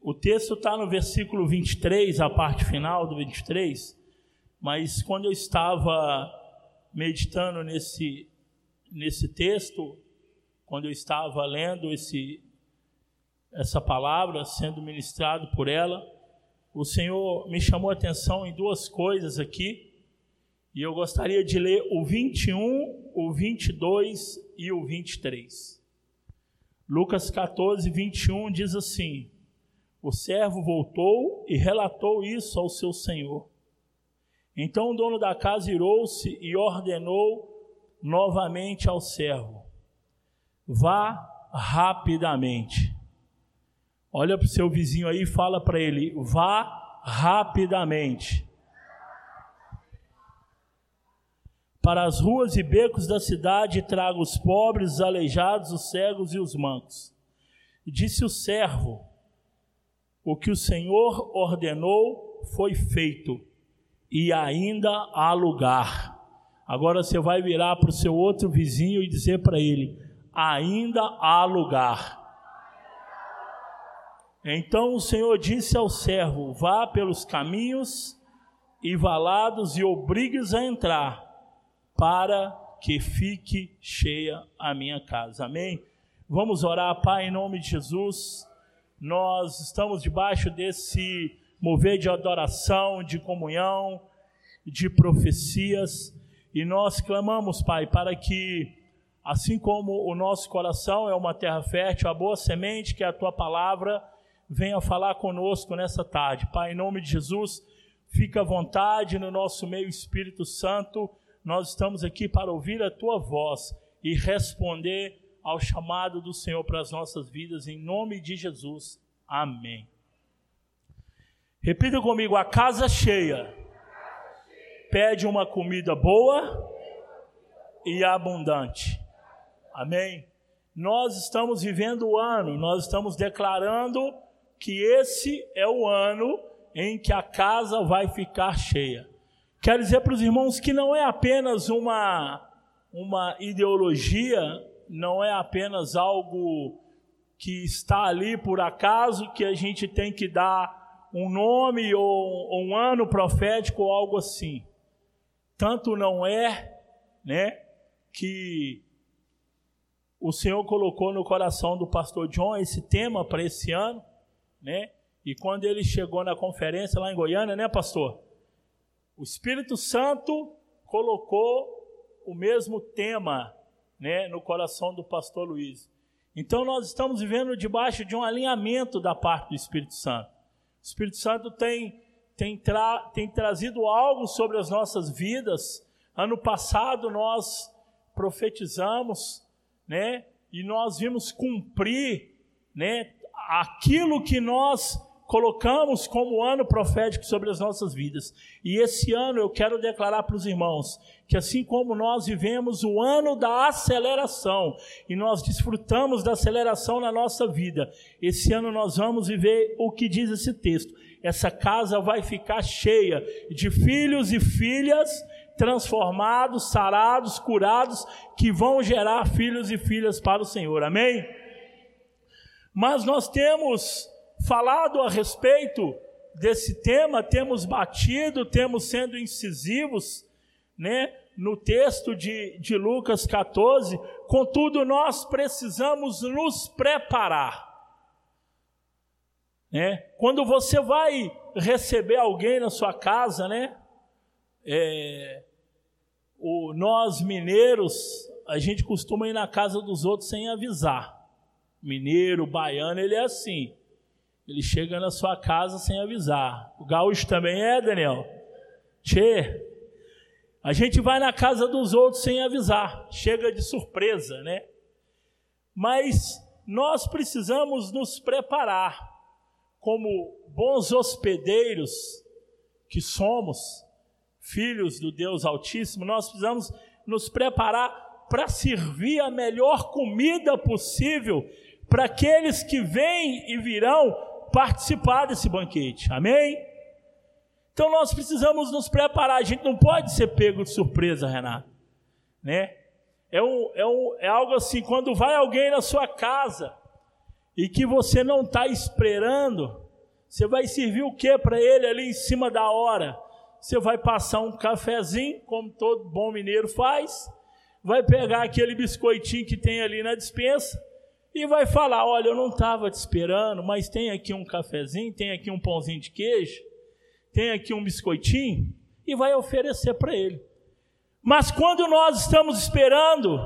O texto está no versículo 23, a parte final do 23, mas quando eu estava meditando nesse, nesse texto, quando eu estava lendo esse, essa palavra, sendo ministrado por ela, o Senhor me chamou a atenção em duas coisas aqui, e eu gostaria de ler o 21, o 22 e o 23. Lucas 14, 21 diz assim: o servo voltou e relatou isso ao seu senhor. Então o dono da casa irou-se e ordenou novamente ao servo: Vá rapidamente. Olha para o seu vizinho aí e fala para ele: Vá rapidamente. Para as ruas e becos da cidade traga os pobres, os aleijados, os cegos e os mancos. Disse o servo: o que o Senhor ordenou foi feito e ainda há lugar. Agora você vai virar para o seu outro vizinho e dizer para ele: ainda há lugar. Então o Senhor disse ao servo: Vá pelos caminhos e valados e obrigue-os a entrar, para que fique cheia a minha casa. Amém? Vamos orar, Pai, em nome de Jesus nós estamos debaixo desse mover de adoração, de comunhão, de profecias, e nós clamamos, Pai, para que, assim como o nosso coração é uma terra fértil, a boa semente, que é a tua palavra, venha falar conosco nessa tarde. Pai, em nome de Jesus, fica à vontade no nosso meio, Espírito Santo, nós estamos aqui para ouvir a tua voz e responder ao chamado do Senhor para as nossas vidas, em nome de Jesus. Amém. Repita comigo: a casa cheia pede uma comida boa e abundante. Amém. Nós estamos vivendo o ano, nós estamos declarando que esse é o ano em que a casa vai ficar cheia. Quero dizer para os irmãos que não é apenas uma, uma ideologia não é apenas algo que está ali por acaso, que a gente tem que dar um nome ou, um ano profético ou algo assim. Tanto não é, né, que o Senhor colocou no coração do pastor John esse tema para esse ano, né? E quando ele chegou na conferência lá em Goiânia, né, pastor? O Espírito Santo colocou o mesmo tema né, no coração do pastor Luiz. Então nós estamos vivendo debaixo de um alinhamento da parte do Espírito Santo. O Espírito Santo tem, tem, tra, tem trazido algo sobre as nossas vidas. Ano passado nós profetizamos, né, e nós vimos cumprir, né, aquilo que nós colocamos como ano profético sobre as nossas vidas. E esse ano eu quero declarar para os irmãos que assim como nós vivemos o ano da aceleração e nós desfrutamos da aceleração na nossa vida, esse ano nós vamos viver o que diz esse texto. Essa casa vai ficar cheia de filhos e filhas transformados, sarados, curados, que vão gerar filhos e filhas para o Senhor. Amém? Mas nós temos falado a respeito desse tema, temos batido, temos sendo incisivos, né, no texto de, de Lucas 14, contudo, nós precisamos nos preparar. Né? Quando você vai receber alguém na sua casa, né? É, o, nós mineiros, a gente costuma ir na casa dos outros sem avisar. Mineiro, baiano, ele é assim. Ele chega na sua casa sem avisar. O gaúcho também é, Daniel? Tchê. A gente vai na casa dos outros sem avisar. Chega de surpresa, né? Mas nós precisamos nos preparar como bons hospedeiros que somos, filhos do Deus Altíssimo, nós precisamos nos preparar para servir a melhor comida possível para aqueles que vêm e virão participar desse banquete. Amém? Então nós precisamos nos preparar. A gente não pode ser pego de surpresa, Renato. Né? É, um, é, um, é algo assim, quando vai alguém na sua casa e que você não está esperando, você vai servir o que para ele ali em cima da hora? Você vai passar um cafezinho, como todo bom mineiro faz, vai pegar aquele biscoitinho que tem ali na dispensa e vai falar: Olha, eu não estava te esperando, mas tem aqui um cafezinho, tem aqui um pãozinho de queijo, tem aqui um biscoitinho, e vai oferecer para ele. Mas quando nós estamos esperando,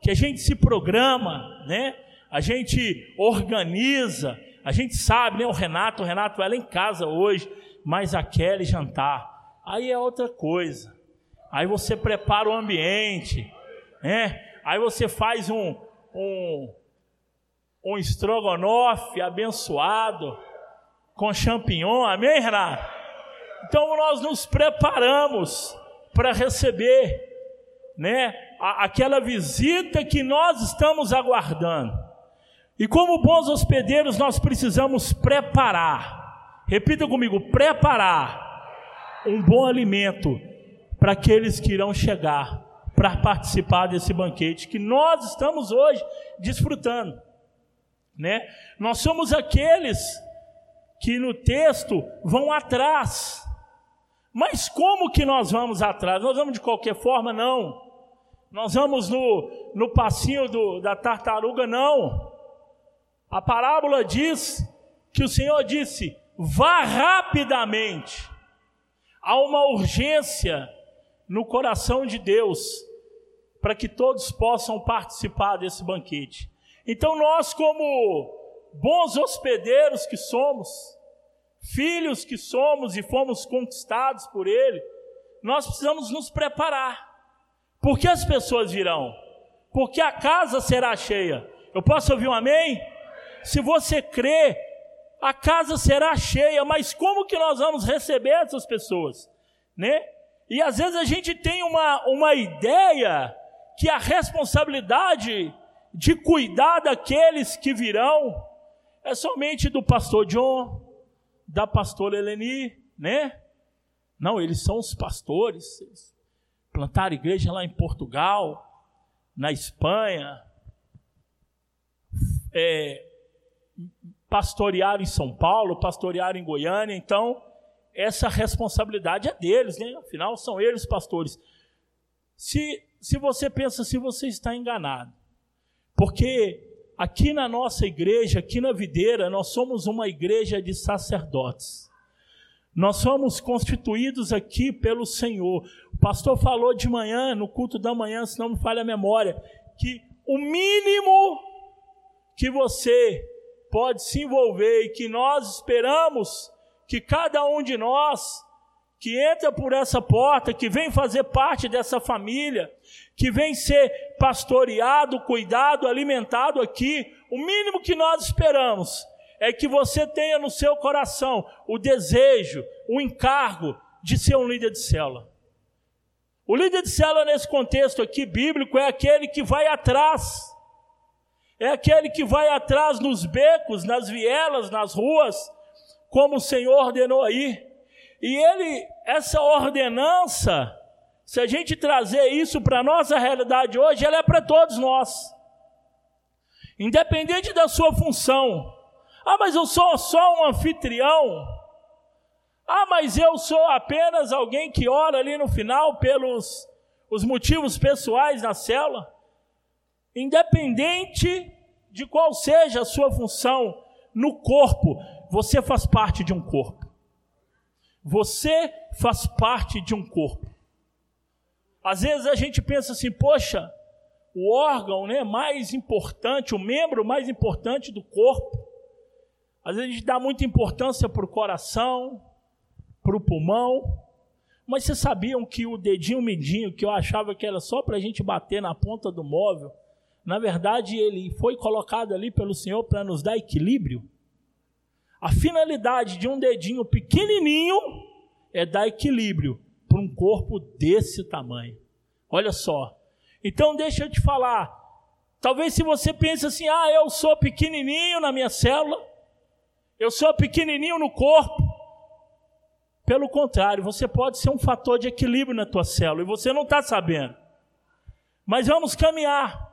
que a gente se programa, né? A gente organiza, a gente sabe, né? O Renato, o Renato vai lá em casa hoje, mas a Kelly jantar. Aí é outra coisa. Aí você prepara o ambiente, né? Aí você faz um, um, um estrogonofe abençoado com champignon, amém, Renato? Então nós nos preparamos para receber, né? Aquela visita que nós estamos aguardando. E como bons hospedeiros, nós precisamos preparar. Repita comigo: preparar um bom alimento para aqueles que irão chegar para participar desse banquete que nós estamos hoje desfrutando, né? Nós somos aqueles que no texto vão atrás. Mas como que nós vamos atrás? Nós vamos de qualquer forma? Não. Nós vamos no, no passinho do, da tartaruga? Não. A parábola diz que o Senhor disse: vá rapidamente há uma urgência no coração de Deus para que todos possam participar desse banquete. Então, nós, como bons hospedeiros que somos, filhos que somos e fomos conquistados por Ele, nós precisamos nos preparar. Porque as pessoas virão, porque a casa será cheia. Eu posso ouvir um amém? Se você crê a casa será cheia, mas como que nós vamos receber essas pessoas? Né? E às vezes a gente tem uma, uma ideia que a responsabilidade de cuidar daqueles que virão é somente do pastor John, da pastora Eleni, né? Não, eles são os pastores, eles plantaram igreja lá em Portugal, na Espanha, é, pastorearam em São Paulo, pastorearam em Goiânia, então essa responsabilidade é deles, né? Afinal, são eles pastores. Se, se você pensa assim, você está enganado. Porque aqui na nossa igreja, aqui na videira, nós somos uma igreja de sacerdotes. Nós somos constituídos aqui pelo Senhor. O pastor falou de manhã, no culto da manhã, se não me falha a memória, que o mínimo que você pode se envolver e que nós esperamos que cada um de nós que entra por essa porta, que vem fazer parte dessa família, que vem ser pastoreado, cuidado, alimentado aqui, o mínimo que nós esperamos é que você tenha no seu coração o desejo, o encargo de ser um líder de célula. O líder de célula nesse contexto aqui bíblico é aquele que vai atrás é aquele que vai atrás nos becos, nas vielas, nas ruas, como o Senhor ordenou aí. E ele, essa ordenança, se a gente trazer isso para a nossa realidade hoje, ela é para todos nós. Independente da sua função. Ah, mas eu sou só um anfitrião. Ah, mas eu sou apenas alguém que ora ali no final pelos os motivos pessoais na célula independente de qual seja a sua função no corpo, você faz parte de um corpo. Você faz parte de um corpo. Às vezes a gente pensa assim, poxa, o órgão né, mais importante, o membro mais importante do corpo. Às vezes a gente dá muita importância para o coração, para o pulmão. Mas vocês sabiam que o dedinho mindinho, que eu achava que era só para a gente bater na ponta do móvel, na verdade, ele foi colocado ali pelo Senhor para nos dar equilíbrio. A finalidade de um dedinho pequenininho é dar equilíbrio para um corpo desse tamanho. Olha só. Então, deixa eu te falar. Talvez se você pense assim: ah, eu sou pequenininho na minha célula, eu sou pequenininho no corpo. Pelo contrário, você pode ser um fator de equilíbrio na tua célula e você não está sabendo. Mas vamos caminhar.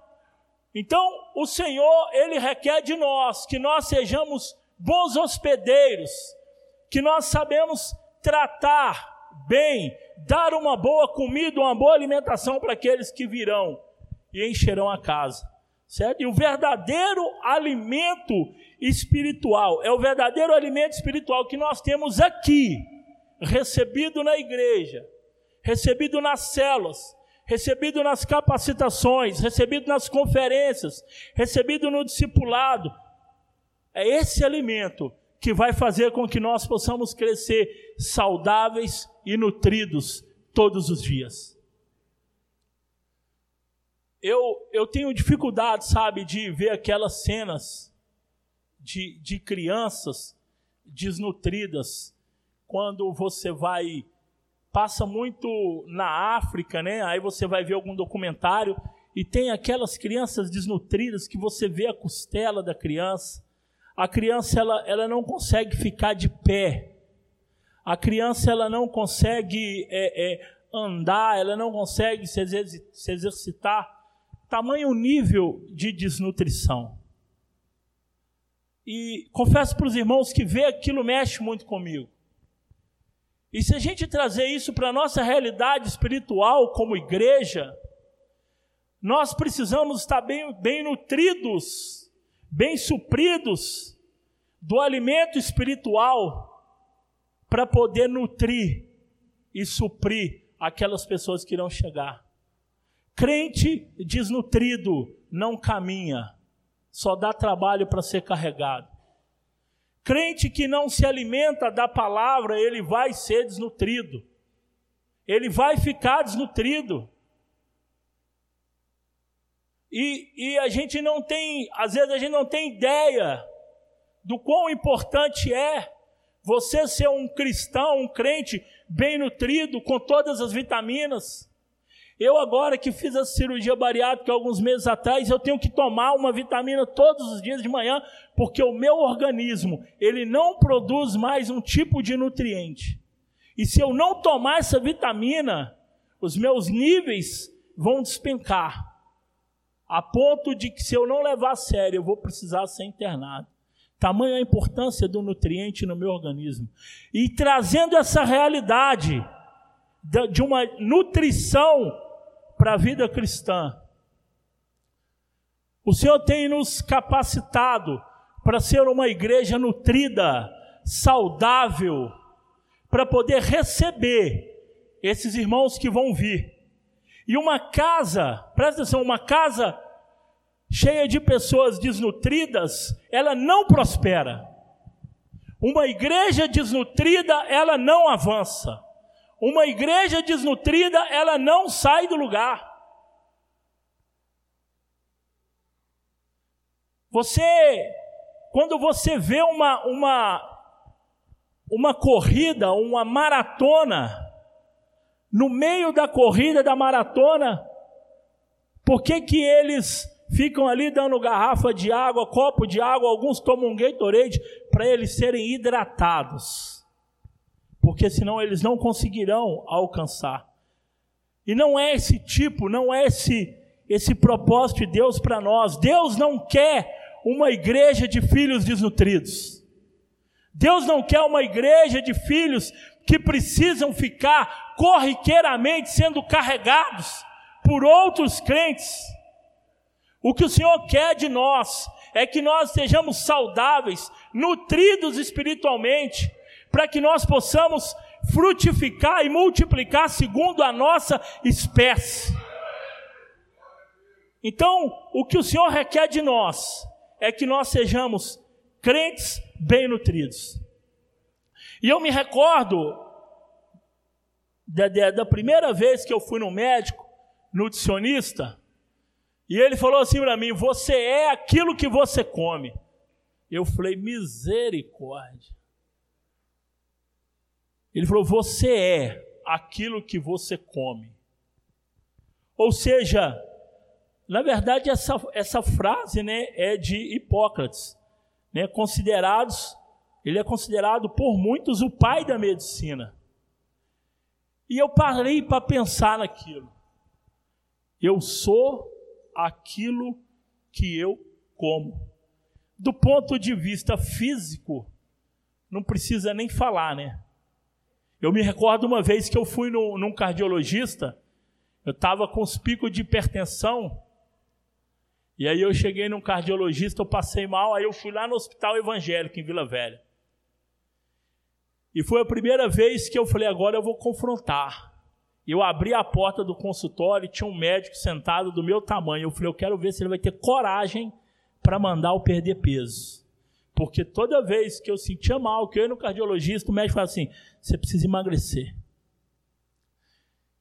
Então, o Senhor, ele requer de nós que nós sejamos bons hospedeiros, que nós sabemos tratar bem, dar uma boa comida, uma boa alimentação para aqueles que virão e encherão a casa. Certo? E o verdadeiro alimento espiritual é o verdadeiro alimento espiritual que nós temos aqui, recebido na igreja, recebido nas células, recebido nas capacitações, recebido nas conferências, recebido no discipulado. É esse alimento que vai fazer com que nós possamos crescer saudáveis e nutridos todos os dias. Eu, eu tenho dificuldade, sabe, de ver aquelas cenas de, de crianças desnutridas quando você vai passa muito na África, né? Aí você vai ver algum documentário e tem aquelas crianças desnutridas que você vê a costela da criança. A criança ela, ela não consegue ficar de pé. A criança ela não consegue é, é, andar, ela não consegue se, se exercitar. Tamanho nível de desnutrição. E confesso para os irmãos que ver aquilo mexe muito comigo. E se a gente trazer isso para a nossa realidade espiritual como igreja, nós precisamos estar bem, bem nutridos, bem supridos do alimento espiritual para poder nutrir e suprir aquelas pessoas que irão chegar. Crente desnutrido não caminha, só dá trabalho para ser carregado. Crente que não se alimenta da palavra, ele vai ser desnutrido. Ele vai ficar desnutrido. E, e a gente não tem, às vezes a gente não tem ideia do quão importante é você ser um cristão, um crente bem nutrido, com todas as vitaminas. Eu agora que fiz a cirurgia bariátrica alguns meses atrás, eu tenho que tomar uma vitamina todos os dias de manhã, porque o meu organismo, ele não produz mais um tipo de nutriente. E se eu não tomar essa vitamina, os meus níveis vão despencar. A ponto de que se eu não levar a sério, eu vou precisar ser internado. Tamanha a importância do nutriente no meu organismo. E trazendo essa realidade de uma nutrição para a vida cristã. O Senhor tem nos capacitado para ser uma igreja nutrida, saudável, para poder receber esses irmãos que vão vir. E uma casa, presta atenção, uma casa cheia de pessoas desnutridas, ela não prospera. Uma igreja desnutrida, ela não avança. Uma igreja desnutrida, ela não sai do lugar. Você, quando você vê uma, uma, uma corrida, uma maratona, no meio da corrida da maratona, por que que eles ficam ali dando garrafa de água, copo de água, alguns tomam um Gatorade para eles serem hidratados? porque senão eles não conseguirão alcançar. E não é esse tipo, não é esse esse propósito de Deus para nós. Deus não quer uma igreja de filhos desnutridos. Deus não quer uma igreja de filhos que precisam ficar corriqueiramente sendo carregados por outros crentes. O que o Senhor quer de nós é que nós sejamos saudáveis, nutridos espiritualmente, para que nós possamos frutificar e multiplicar segundo a nossa espécie. Então, o que o Senhor requer de nós é que nós sejamos crentes bem nutridos. E eu me recordo da, da, da primeira vez que eu fui no médico, nutricionista, e ele falou assim para mim: Você é aquilo que você come. Eu falei: Misericórdia. Ele falou: Você é aquilo que você come. Ou seja, na verdade, essa, essa frase né, é de Hipócrates, né, considerados, ele é considerado por muitos o pai da medicina. E eu parei para pensar naquilo. Eu sou aquilo que eu como. Do ponto de vista físico, não precisa nem falar, né? Eu me recordo uma vez que eu fui no, num cardiologista, eu estava com os picos de hipertensão, e aí eu cheguei num cardiologista, eu passei mal, aí eu fui lá no hospital evangélico em Vila Velha. E foi a primeira vez que eu falei, agora eu vou confrontar. Eu abri a porta do consultório e tinha um médico sentado do meu tamanho. Eu falei, eu quero ver se ele vai ter coragem para mandar eu perder peso. Porque toda vez que eu sentia mal, que eu ia no cardiologista, o médico falava assim: você precisa emagrecer.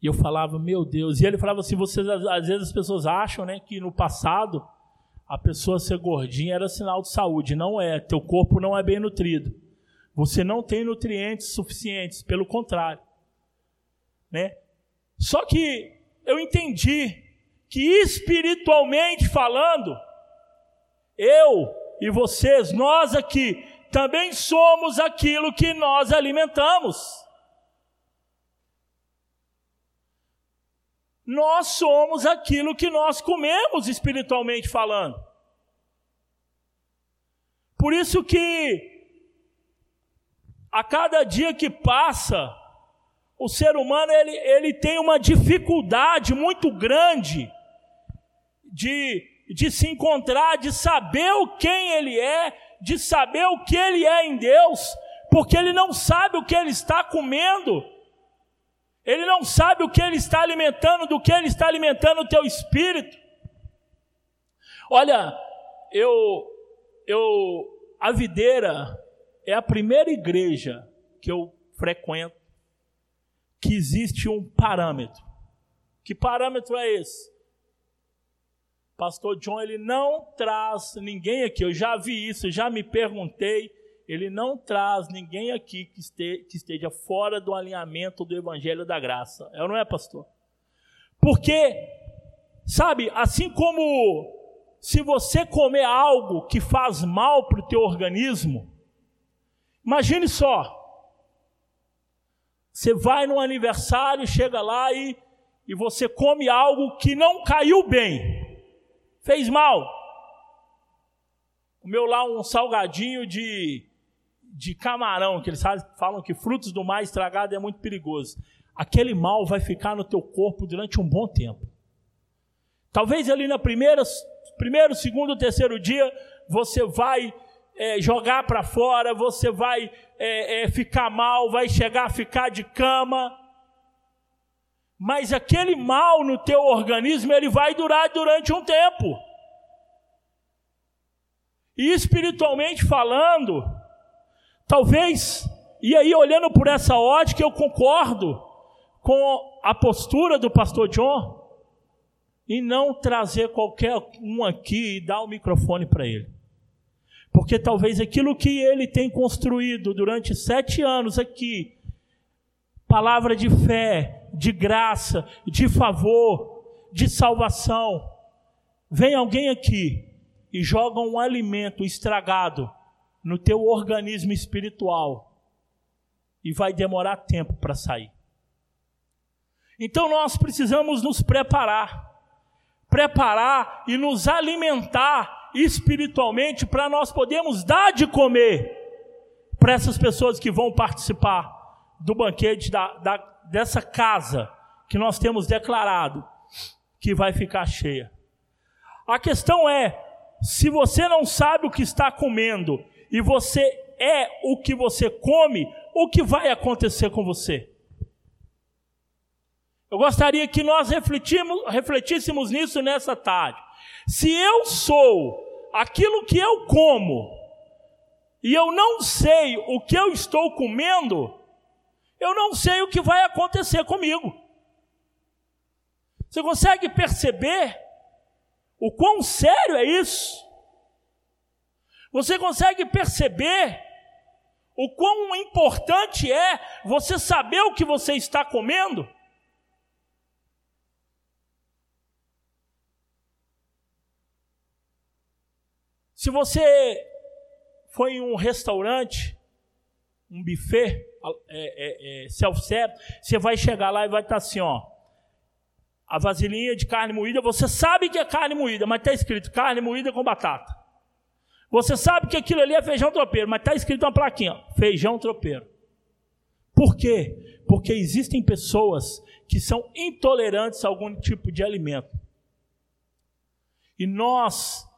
E eu falava, meu Deus. E ele falava assim: vocês, às vezes as pessoas acham né, que no passado a pessoa ser gordinha era sinal de saúde. Não é. Teu corpo não é bem nutrido. Você não tem nutrientes suficientes, pelo contrário. Né? Só que eu entendi que espiritualmente falando, eu e vocês, nós aqui, também somos aquilo que nós alimentamos. Nós somos aquilo que nós comemos espiritualmente falando. Por isso que a cada dia que passa, o ser humano ele, ele tem uma dificuldade muito grande de, de se encontrar, de saber o quem ele é, de saber o que ele é em Deus, porque ele não sabe o que ele está comendo, ele não sabe o que ele está alimentando, do que ele está alimentando o teu espírito. Olha, eu, eu, a videira, é a primeira igreja que eu frequento que existe um parâmetro. Que parâmetro é esse? Pastor John, ele não traz ninguém aqui. Eu já vi isso, já me perguntei. Ele não traz ninguém aqui que, que esteja fora do alinhamento do Evangelho da Graça. É ou não é, pastor? Porque, sabe, assim como se você comer algo que faz mal para o teu organismo, Imagine só. Você vai no aniversário, chega lá e, e você come algo que não caiu bem. Fez mal. Comeu lá um salgadinho de, de camarão, que eles falam que frutos do mar estragado é muito perigoso. Aquele mal vai ficar no teu corpo durante um bom tempo. Talvez ali na primeira, primeiro, segundo, terceiro dia, você vai é, jogar para fora, você vai é, é, ficar mal, vai chegar a ficar de cama. Mas aquele mal no teu organismo, ele vai durar durante um tempo. E espiritualmente falando, talvez, e aí olhando por essa ótica, eu concordo com a postura do pastor John, e não trazer qualquer um aqui e dar o microfone para ele. Porque talvez aquilo que ele tem construído durante sete anos aqui, palavra de fé, de graça, de favor, de salvação, vem alguém aqui e joga um alimento estragado no teu organismo espiritual e vai demorar tempo para sair. Então nós precisamos nos preparar, preparar e nos alimentar espiritualmente para nós podermos dar de comer para essas pessoas que vão participar do banquete da, da, dessa casa que nós temos declarado que vai ficar cheia. A questão é: se você não sabe o que está comendo e você é o que você come, o que vai acontecer com você? Eu gostaria que nós refletíssemos nisso nessa tarde. Se eu sou aquilo que eu como e eu não sei o que eu estou comendo, eu não sei o que vai acontecer comigo. Você consegue perceber o quão sério é isso? Você consegue perceber o quão importante é você saber o que você está comendo? Se você foi em um restaurante, um buffet, é, é, é, self-service, você vai chegar lá e vai estar assim, ó. a vasilhinha de carne moída, você sabe que é carne moída, mas está escrito carne moída com batata. Você sabe que aquilo ali é feijão tropeiro, mas está escrito uma plaquinha, feijão tropeiro. Por quê? Porque existem pessoas que são intolerantes a algum tipo de alimento. E nós,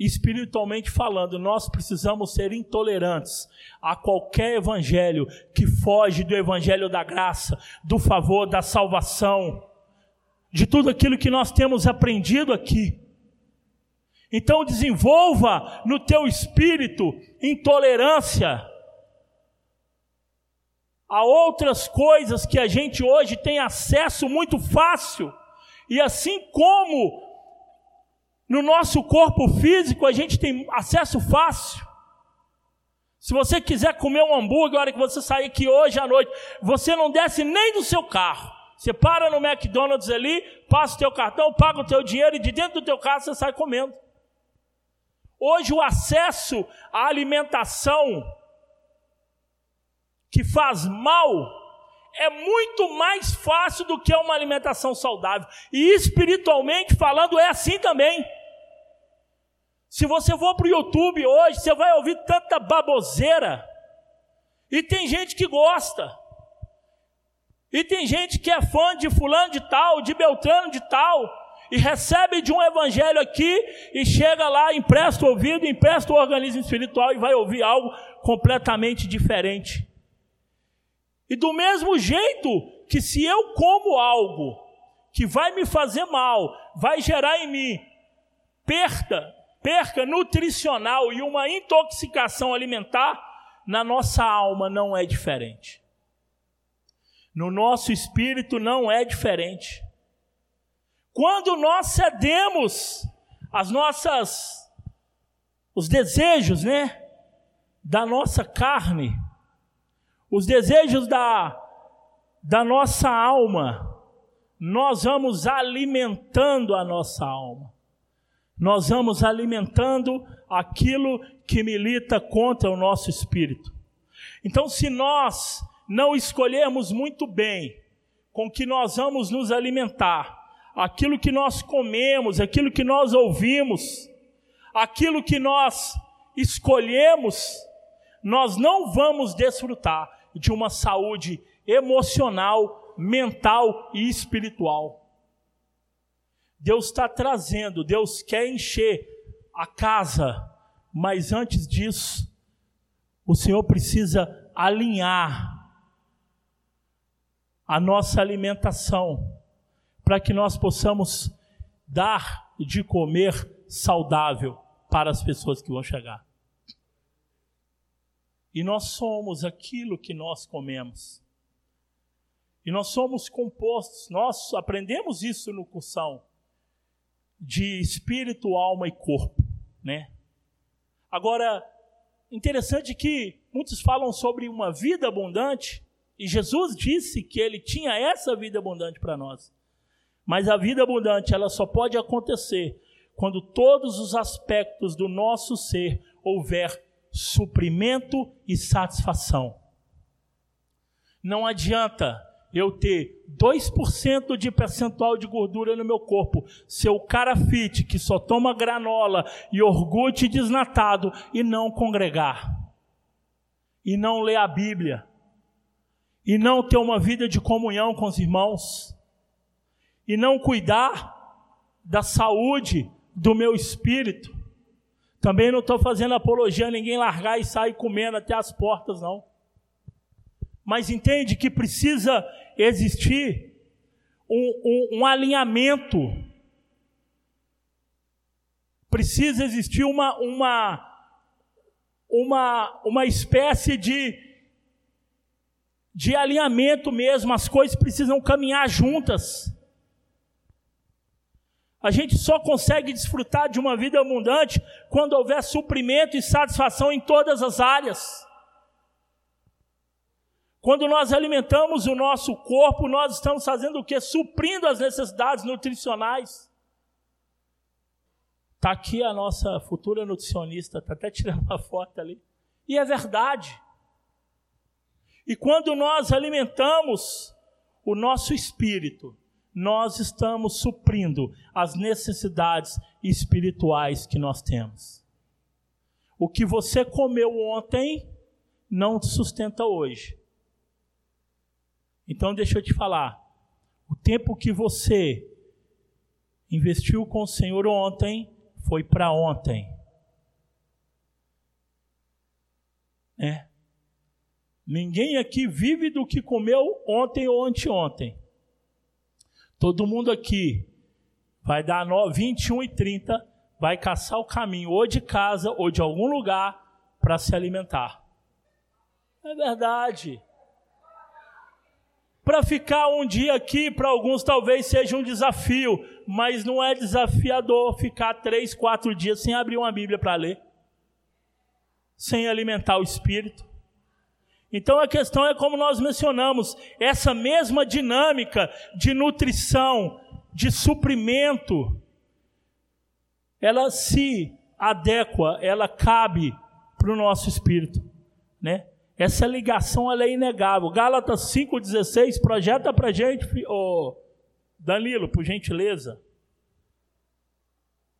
espiritualmente falando, nós precisamos ser intolerantes a qualquer evangelho que foge do evangelho da graça, do favor, da salvação, de tudo aquilo que nós temos aprendido aqui. Então desenvolva no teu espírito intolerância a outras coisas que a gente hoje tem acesso muito fácil. E assim como no nosso corpo físico a gente tem acesso fácil. Se você quiser comer um hambúrguer, a hora que você sair aqui hoje à noite, você não desce nem do seu carro. Você para no McDonald's ali, passa o teu cartão, paga o teu dinheiro e de dentro do teu carro você sai comendo. Hoje o acesso à alimentação que faz mal é muito mais fácil do que uma alimentação saudável. E espiritualmente falando, é assim também. Se você for para o YouTube hoje, você vai ouvir tanta baboseira. E tem gente que gosta. E tem gente que é fã de fulano de tal, de Beltrano de tal, e recebe de um evangelho aqui e chega lá, empresta o ouvido, empresta o organismo espiritual e vai ouvir algo completamente diferente. E do mesmo jeito que se eu como algo que vai me fazer mal, vai gerar em mim perda, perca nutricional e uma intoxicação alimentar, na nossa alma não é diferente. No nosso espírito não é diferente. Quando nós cedemos as nossas os desejos, né, da nossa carne, os desejos da, da nossa alma, nós vamos alimentando a nossa alma. Nós vamos alimentando aquilo que milita contra o nosso espírito. Então, se nós não escolhermos muito bem com que nós vamos nos alimentar, aquilo que nós comemos, aquilo que nós ouvimos, aquilo que nós escolhemos, nós não vamos desfrutar de uma saúde emocional, mental e espiritual. Deus está trazendo, Deus quer encher a casa, mas antes disso, o Senhor precisa alinhar a nossa alimentação, para que nós possamos dar de comer saudável para as pessoas que vão chegar. E nós somos aquilo que nós comemos. E nós somos compostos, nós aprendemos isso no cursão de espírito, alma e corpo, né? Agora, interessante que muitos falam sobre uma vida abundante, e Jesus disse que ele tinha essa vida abundante para nós. Mas a vida abundante, ela só pode acontecer quando todos os aspectos do nosso ser houver suprimento e satisfação. Não adianta eu ter 2% de percentual de gordura no meu corpo, ser o cara fit que só toma granola e iogurte desnatado e não congregar, e não ler a Bíblia, e não ter uma vida de comunhão com os irmãos, e não cuidar da saúde do meu espírito. Também não estou fazendo apologia a ninguém largar e sair comendo até as portas, não. Mas entende que precisa existir um, um, um alinhamento, precisa existir uma, uma, uma, uma espécie de, de alinhamento mesmo, as coisas precisam caminhar juntas. A gente só consegue desfrutar de uma vida abundante quando houver suprimento e satisfação em todas as áreas. Quando nós alimentamos o nosso corpo, nós estamos fazendo o que? Suprindo as necessidades nutricionais. Está aqui a nossa futura nutricionista, está até tirando uma foto ali. E é verdade. E quando nós alimentamos o nosso espírito, nós estamos suprindo as necessidades espirituais que nós temos. O que você comeu ontem não te sustenta hoje. Então, deixa eu te falar. O tempo que você investiu com o Senhor ontem foi para ontem. É. Ninguém aqui vive do que comeu ontem ou anteontem. Todo mundo aqui vai dar 21 e 30, vai caçar o caminho ou de casa ou de algum lugar para se alimentar. É verdade. Para ficar um dia aqui, para alguns talvez seja um desafio, mas não é desafiador ficar três, quatro dias sem abrir uma Bíblia para ler, sem alimentar o espírito. Então a questão é como nós mencionamos, essa mesma dinâmica de nutrição, de suprimento, ela se adequa, ela cabe para o nosso espírito, né? Essa ligação ela é inegável. Gálatas 5,16 projeta para gente, oh, Danilo, por gentileza.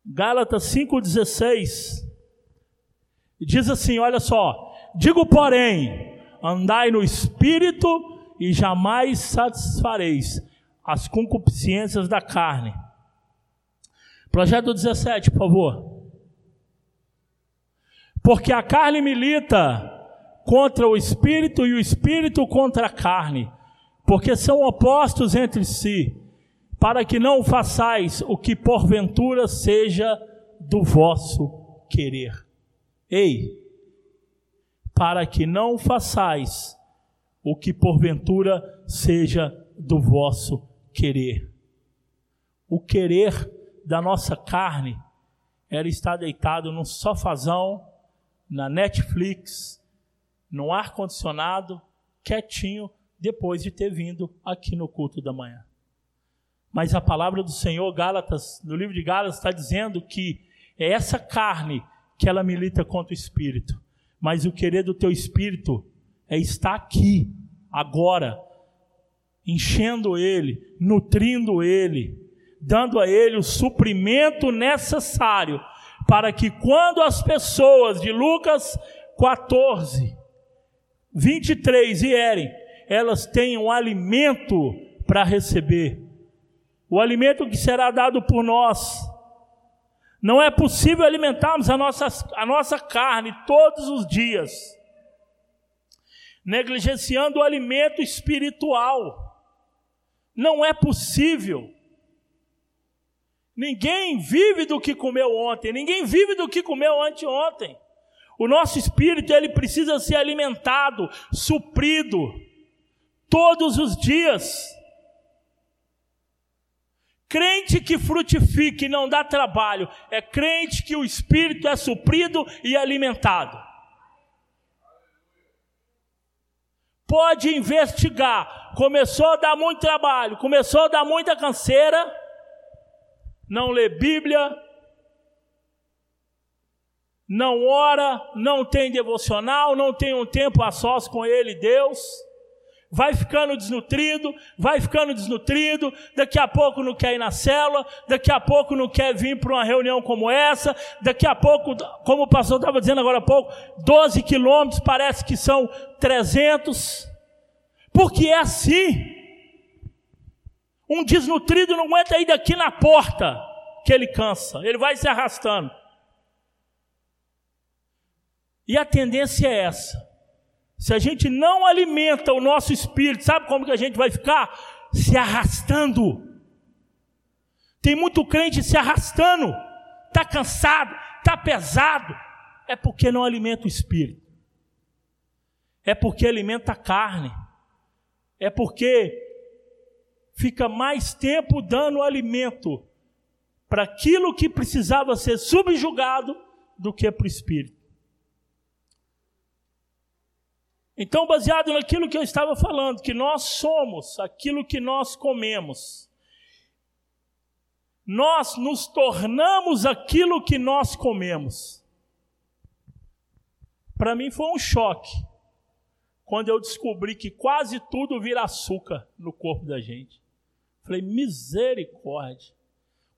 Gálatas 5,16 diz assim: olha só, digo porém, andai no espírito e jamais satisfareis as concupiscências da carne. Projeto 17, por favor. Porque a carne milita contra o espírito e o espírito contra a carne, porque são opostos entre si, para que não façais o que porventura seja do vosso querer. Ei, para que não façais o que porventura seja do vosso querer. O querer da nossa carne era estar deitado num sofazão, na Netflix, no ar-condicionado, quietinho, depois de ter vindo aqui no culto da manhã. Mas a palavra do Senhor, Gálatas, no livro de Gálatas, está dizendo que é essa carne que ela milita contra o espírito. Mas o querer do teu espírito é estar aqui, agora, enchendo ele, nutrindo ele, dando a ele o suprimento necessário para que quando as pessoas de Lucas 14 23 vierem, elas tenham alimento para receber. O alimento que será dado por nós. Não é possível alimentarmos a nossa, a nossa carne todos os dias, negligenciando o alimento espiritual. Não é possível. Ninguém vive do que comeu ontem, ninguém vive do que comeu anteontem. O nosso espírito ele precisa ser alimentado, suprido todos os dias. Crente que frutifique e não dá trabalho é crente que o espírito é suprido e alimentado. Pode investigar. Começou a dar muito trabalho, começou a dar muita canseira, não lê Bíblia, não ora, não tem devocional, não tem um tempo a sós com Ele, Deus, vai ficando desnutrido, vai ficando desnutrido, daqui a pouco não quer ir na célula, daqui a pouco não quer vir para uma reunião como essa, daqui a pouco, como o pastor estava dizendo agora há pouco, 12 quilômetros parece que são 300, porque é assim. Um desnutrido não aguenta ir daqui na porta, que ele cansa, ele vai se arrastando. E a tendência é essa. Se a gente não alimenta o nosso espírito, sabe como que a gente vai ficar? Se arrastando. Tem muito crente se arrastando, está cansado, está pesado. É porque não alimenta o espírito. É porque alimenta a carne. É porque fica mais tempo dando alimento para aquilo que precisava ser subjugado do que para o espírito. Então, baseado naquilo que eu estava falando, que nós somos aquilo que nós comemos, nós nos tornamos aquilo que nós comemos. Para mim foi um choque quando eu descobri que quase tudo vira açúcar no corpo da gente. Falei, misericórdia.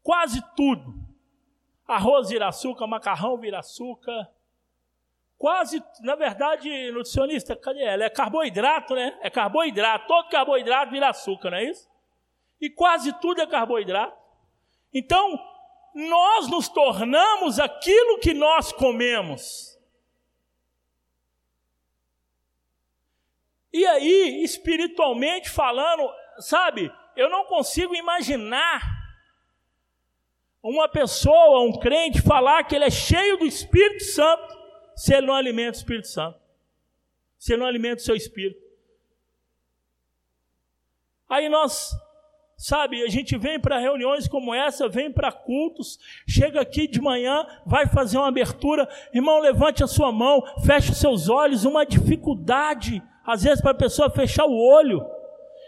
Quase tudo. Arroz vira açúcar, macarrão vira açúcar. Quase, na verdade, nutricionista, cadê ela? É carboidrato, né? É carboidrato. Todo carboidrato vira açúcar, não é isso? E quase tudo é carboidrato. Então, nós nos tornamos aquilo que nós comemos. E aí, espiritualmente falando, sabe, eu não consigo imaginar uma pessoa, um crente, falar que ele é cheio do Espírito Santo se ele não alimenta o Espírito Santo, se ele não alimenta o seu espírito. Aí nós, sabe, a gente vem para reuniões como essa, vem para cultos, chega aqui de manhã, vai fazer uma abertura, irmão, levante a sua mão, feche os seus olhos, uma dificuldade, às vezes para a pessoa fechar o olho,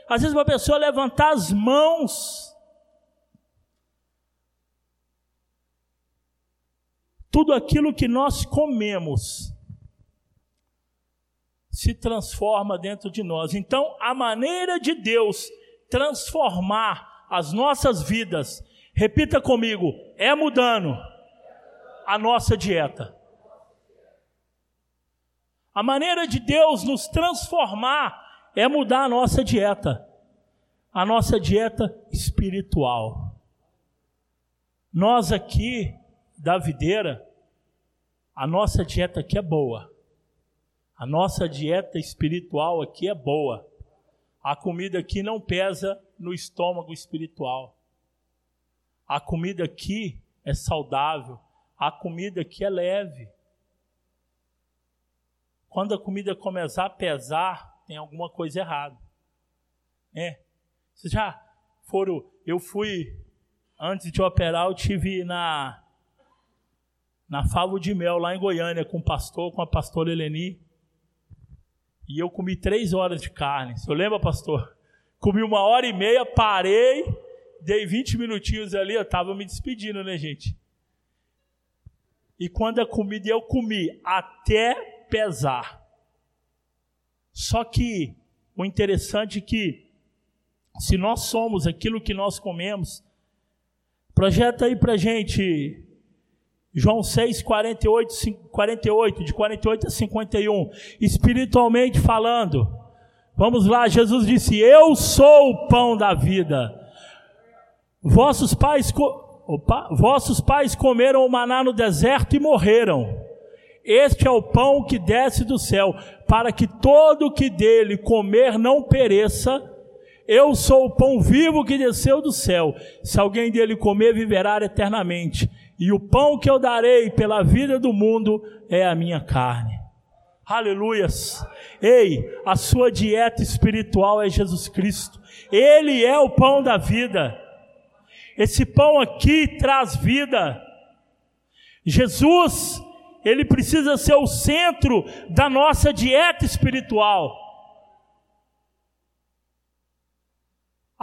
às vezes para a pessoa levantar as mãos. Tudo aquilo que nós comemos se transforma dentro de nós. Então, a maneira de Deus transformar as nossas vidas, repita comigo, é mudando a nossa dieta. A maneira de Deus nos transformar é mudar a nossa dieta, a nossa dieta espiritual. Nós aqui da videira, a nossa dieta aqui é boa. A nossa dieta espiritual aqui é boa. A comida aqui não pesa no estômago espiritual. A comida aqui é saudável. A comida aqui é leve. Quando a comida começar a pesar, tem alguma coisa errada. É. Vocês já foram. Eu fui, antes de operar, eu tive na na Favo de Mel, lá em Goiânia, com o pastor, com a pastora Eleni. E eu comi três horas de carne. Você lembra, pastor? Comi uma hora e meia, parei, dei 20 minutinhos ali, eu estava me despedindo, né, gente? E quando a comida eu comi até pesar. Só que o interessante é que se nós somos aquilo que nós comemos, projeta aí pra gente João 6, 48, 48, de 48 a 51, espiritualmente falando. Vamos lá, Jesus disse: Eu sou o pão da vida. Vossos pais, opa, vossos pais comeram o maná no deserto e morreram. Este é o pão que desce do céu, para que todo que dele comer não pereça. Eu sou o pão vivo que desceu do céu. Se alguém dele comer, viverá eternamente e o pão que eu darei pela vida do mundo é a minha carne. Aleluias. Ei, a sua dieta espiritual é Jesus Cristo. Ele é o pão da vida. Esse pão aqui traz vida. Jesus, ele precisa ser o centro da nossa dieta espiritual.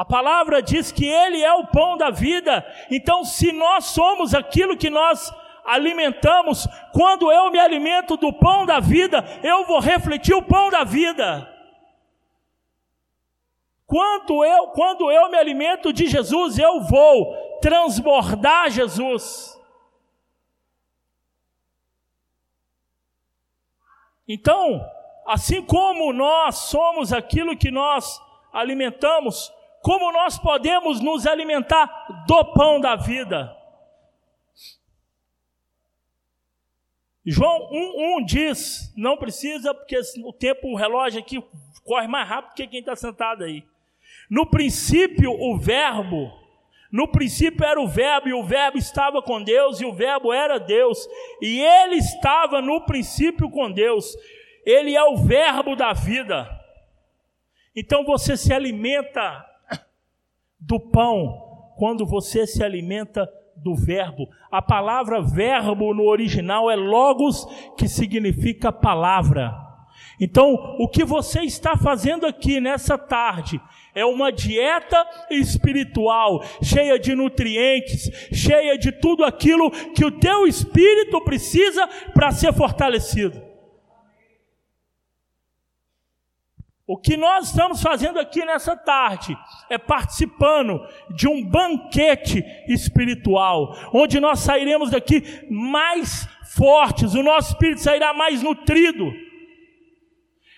A palavra diz que Ele é o pão da vida. Então, se nós somos aquilo que nós alimentamos, quando eu me alimento do pão da vida, eu vou refletir o pão da vida. Quando eu, quando eu me alimento de Jesus, eu vou transbordar Jesus. Então, assim como nós somos aquilo que nós alimentamos, como nós podemos nos alimentar do pão da vida. João 1,1 diz, não precisa, porque o tempo, o relógio aqui corre mais rápido que quem está sentado aí. No princípio, o verbo, no princípio era o verbo, e o verbo estava com Deus, e o verbo era Deus, e ele estava no princípio com Deus, ele é o verbo da vida. Então você se alimenta do pão quando você se alimenta do verbo. A palavra verbo no original é logos, que significa palavra. Então, o que você está fazendo aqui nessa tarde é uma dieta espiritual, cheia de nutrientes, cheia de tudo aquilo que o teu espírito precisa para ser fortalecido. O que nós estamos fazendo aqui nessa tarde é participando de um banquete espiritual, onde nós sairemos daqui mais fortes, o nosso espírito sairá mais nutrido.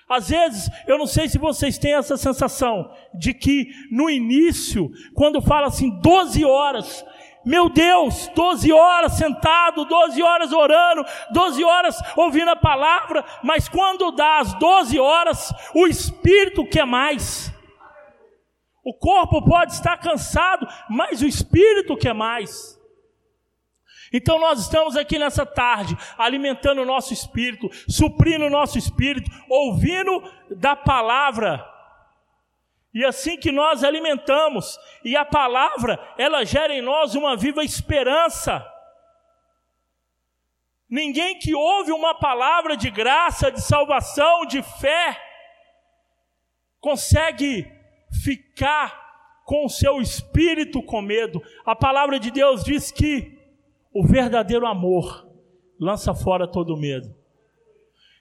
Às vezes, eu não sei se vocês têm essa sensação de que no início, quando fala assim 12 horas, meu Deus, 12 horas sentado, 12 horas orando, 12 horas ouvindo a palavra, mas quando dá as 12 horas, o espírito quer mais. O corpo pode estar cansado, mas o espírito quer mais. Então nós estamos aqui nessa tarde, alimentando o nosso espírito, suprindo o nosso espírito, ouvindo da palavra e assim que nós alimentamos, e a palavra, ela gera em nós uma viva esperança. Ninguém que ouve uma palavra de graça, de salvação, de fé, consegue ficar com o seu espírito com medo. A palavra de Deus diz que o verdadeiro amor lança fora todo medo.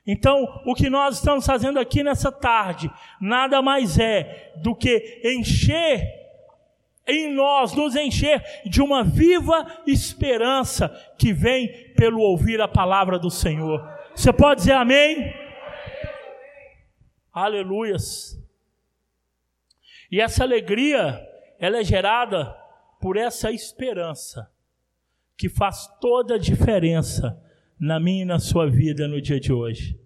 Então, o que nós estamos fazendo aqui nessa tarde, nada mais é do que encher em nós, nos encher de uma viva esperança que vem pelo ouvir a palavra do Senhor. Você pode dizer amém? Aleluias. E essa alegria, ela é gerada por essa esperança que faz toda a diferença na minha e na sua vida no dia de hoje.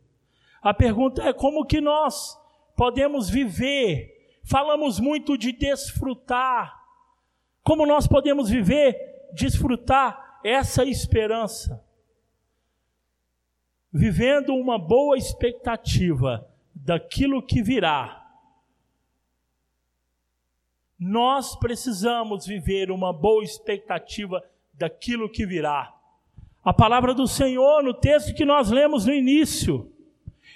A pergunta é como que nós podemos viver? Falamos muito de desfrutar. Como nós podemos viver, desfrutar essa esperança? Vivendo uma boa expectativa daquilo que virá. Nós precisamos viver uma boa expectativa daquilo que virá. A palavra do Senhor, no texto que nós lemos no início,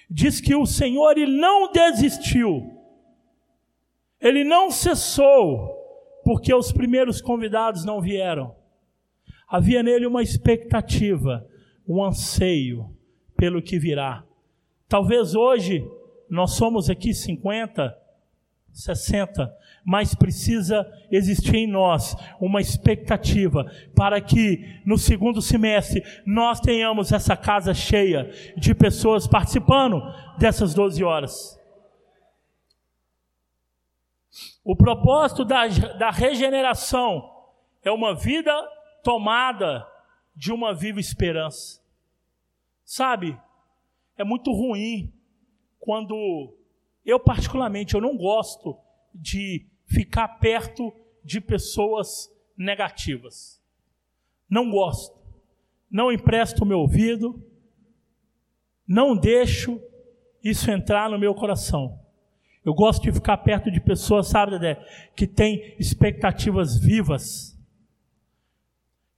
diz que o Senhor ele não desistiu, ele não cessou, porque os primeiros convidados não vieram. Havia nele uma expectativa, um anseio pelo que virá. Talvez hoje nós somos aqui 50, 60, mas precisa existir em nós uma expectativa para que no segundo semestre nós tenhamos essa casa cheia de pessoas participando dessas 12 horas. O propósito da, da regeneração é uma vida tomada de uma viva esperança. Sabe, é muito ruim quando eu particularmente eu não gosto de ficar perto de pessoas negativas. Não gosto. Não empresto o meu ouvido. Não deixo isso entrar no meu coração. Eu gosto de ficar perto de pessoas, sabe, Dedé, que têm expectativas vivas.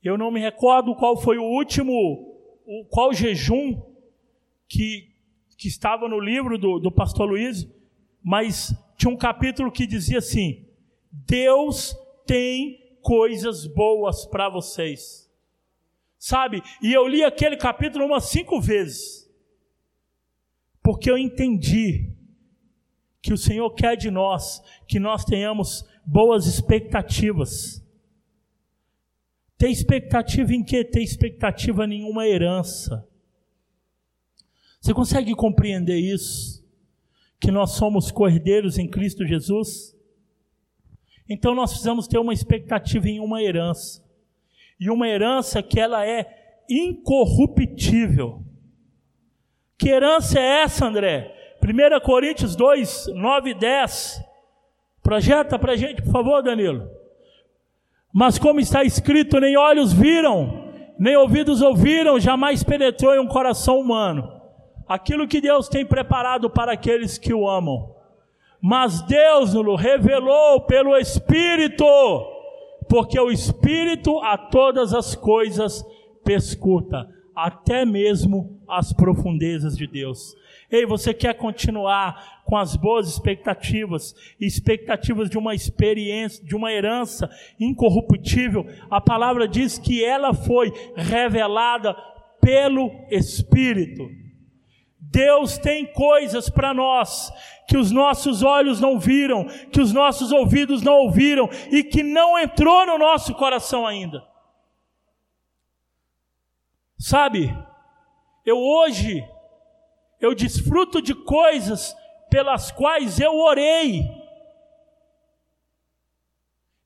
Eu não me recordo qual foi o último, qual jejum que, que estava no livro do, do pastor Luiz, mas tinha um capítulo que dizia assim: Deus tem coisas boas para vocês. Sabe? E eu li aquele capítulo umas cinco vezes. Porque eu entendi que o Senhor quer de nós que nós tenhamos boas expectativas. Ter expectativa em quê? Ter expectativa nenhuma herança. Você consegue compreender isso? que nós somos cordeiros em Cristo Jesus, então nós precisamos ter uma expectativa em uma herança. E uma herança que ela é incorruptível. Que herança é essa, André? 1 Coríntios 2, 9 e 10. Projeta para a gente, por favor, Danilo. Mas como está escrito, nem olhos viram, nem ouvidos ouviram, jamais penetrou em um coração humano aquilo que Deus tem preparado para aqueles que o amam. Mas Deus nos revelou pelo Espírito, porque o Espírito a todas as coisas perscuta, até mesmo as profundezas de Deus. Ei, você quer continuar com as boas expectativas, expectativas de uma experiência, de uma herança incorruptível? A palavra diz que ela foi revelada pelo Espírito. Deus tem coisas para nós que os nossos olhos não viram, que os nossos ouvidos não ouviram e que não entrou no nosso coração ainda. Sabe, eu hoje eu desfruto de coisas pelas quais eu orei.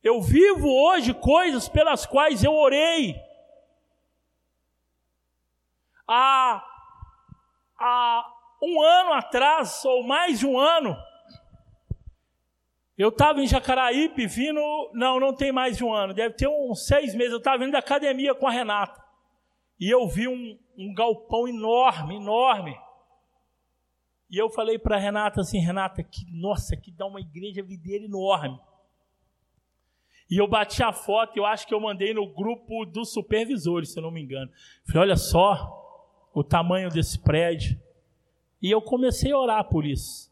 Eu vivo hoje coisas pelas quais eu orei. Há, há um ano atrás, ou mais de um ano, eu estava em Jacaraípe vindo. Não, não tem mais de um ano, deve ter uns seis meses. Eu estava vindo da academia com a Renata. E eu vi um, um galpão enorme, enorme. E eu falei para Renata assim, Renata, que nossa, que dá uma igreja videira enorme. E eu bati a foto, eu acho que eu mandei no grupo dos supervisores, se eu não me engano. Falei, olha só o tamanho desse prédio. E eu comecei a orar por isso.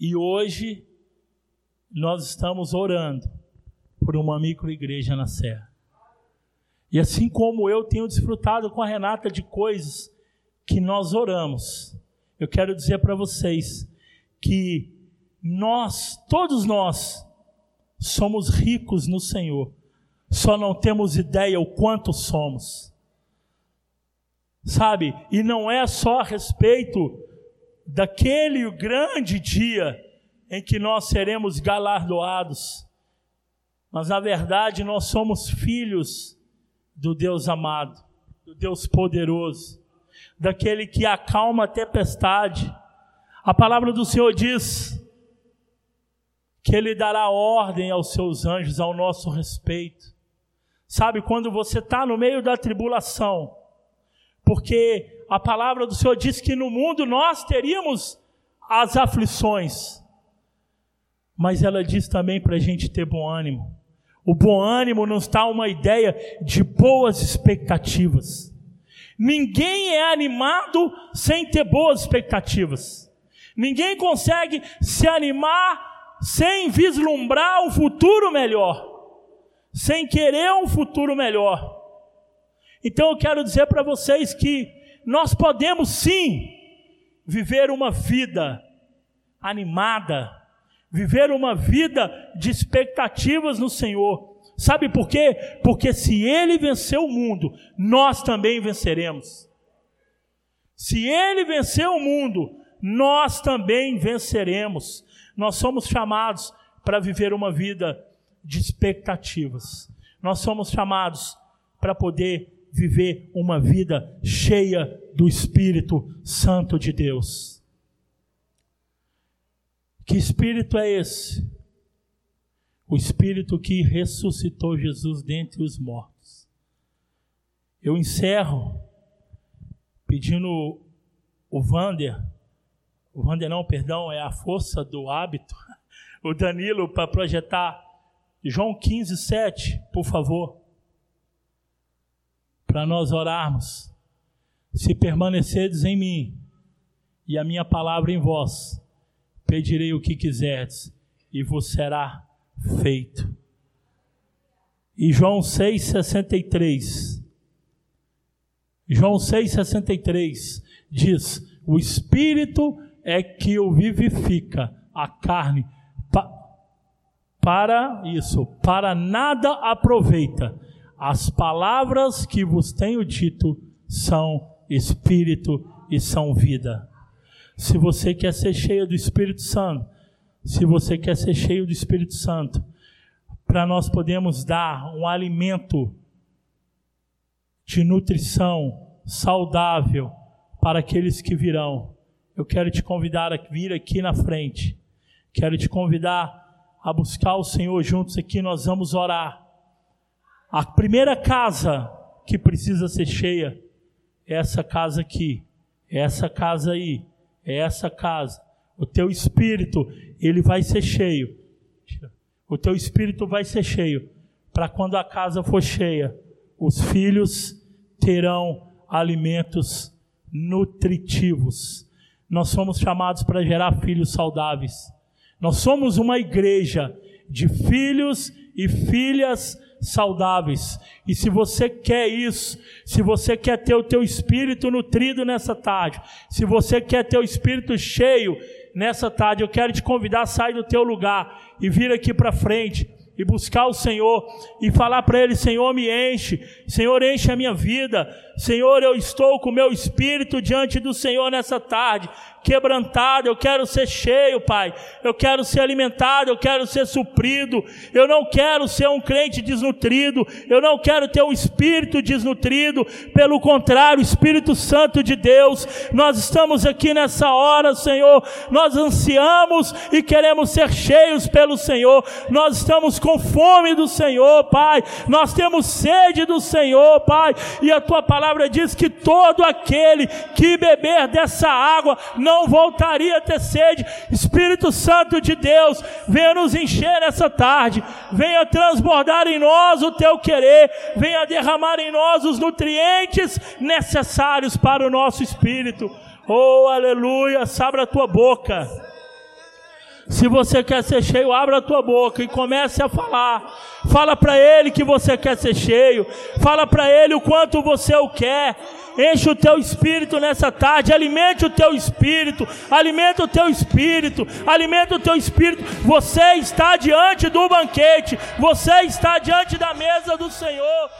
E hoje nós estamos orando por uma microigreja na Serra. E assim como eu tenho desfrutado com a Renata de coisas que nós oramos, eu quero dizer para vocês que nós, todos nós, somos ricos no Senhor, só não temos ideia o quanto somos. Sabe? E não é só a respeito daquele grande dia em que nós seremos galardoados, mas na verdade nós somos filhos do Deus amado, do Deus poderoso, daquele que acalma a tempestade. A palavra do Senhor diz que Ele dará ordem aos seus anjos ao nosso respeito. Sabe, quando você está no meio da tribulação, porque a palavra do Senhor diz que no mundo nós teríamos as aflições, mas ela diz também para a gente ter bom ânimo. O bom ânimo nos dá uma ideia de boas expectativas. Ninguém é animado sem ter boas expectativas. Ninguém consegue se animar sem vislumbrar um futuro melhor, sem querer um futuro melhor. Então eu quero dizer para vocês que nós podemos sim viver uma vida animada, viver uma vida de expectativas no Senhor. Sabe por quê? Porque se Ele venceu o mundo, nós também venceremos. Se Ele venceu o mundo, nós também venceremos. Nós somos chamados para viver uma vida de expectativas. Nós somos chamados para poder viver uma vida cheia do Espírito Santo de Deus. Que espírito é esse? O espírito que ressuscitou Jesus dentre os mortos. Eu encerro pedindo o Vander, o Vander não, perdão, é a força do hábito, o Danilo para projetar João 15, 7, por favor, para nós orarmos. Se permanecerdes em mim e a minha palavra em vós, pedirei o que quiserdes e vos será feito. E João 6,63. João 6,63 diz: O Espírito é que o vivifica, a carne, pa, para isso, para nada aproveita. As palavras que vos tenho dito são Espírito e são vida. Se você quer ser cheio do Espírito Santo, se você quer ser cheio do Espírito Santo, para nós podermos dar um alimento de nutrição saudável para aqueles que virão. Eu quero te convidar a vir aqui na frente. Quero te convidar a buscar o Senhor juntos aqui, nós vamos orar. A primeira casa que precisa ser cheia é essa casa aqui, é essa casa aí é essa casa. O teu espírito, ele vai ser cheio. O teu espírito vai ser cheio. Para quando a casa for cheia, os filhos terão alimentos nutritivos. Nós somos chamados para gerar filhos saudáveis. Nós somos uma igreja de filhos e filhas saudáveis. E se você quer isso, se você quer ter o teu espírito nutrido nessa tarde, se você quer ter o espírito cheio nessa tarde, eu quero te convidar a sair do teu lugar e vir aqui para frente e buscar o Senhor e falar para Ele: Senhor, me enche, Senhor, enche a minha vida, Senhor, eu estou com o meu espírito diante do Senhor nessa tarde, quebrantado, eu quero ser cheio, Pai, eu quero ser alimentado, eu quero ser suprido, eu não quero ser um crente desnutrido, eu não quero ter um espírito desnutrido, pelo contrário, Espírito Santo de Deus, nós estamos aqui nessa hora, Senhor, nós ansiamos e queremos ser cheios pelo Senhor, nós estamos com fome do Senhor, Pai, nós temos sede do Senhor, Pai, e a tua palavra diz que todo aquele que beber dessa água não voltaria a ter sede. Espírito Santo de Deus, venha nos encher nessa tarde, venha transbordar em nós o teu querer, venha derramar em nós os nutrientes necessários para o nosso espírito. Oh, aleluia, abra a tua boca. Se você quer ser cheio, abra a tua boca e comece a falar. Fala para ele que você quer ser cheio. Fala para ele o quanto você o quer. Enche o teu espírito nessa tarde, alimente o teu espírito, alimenta o teu espírito, alimenta o teu espírito. Você está diante do banquete, você está diante da mesa do Senhor.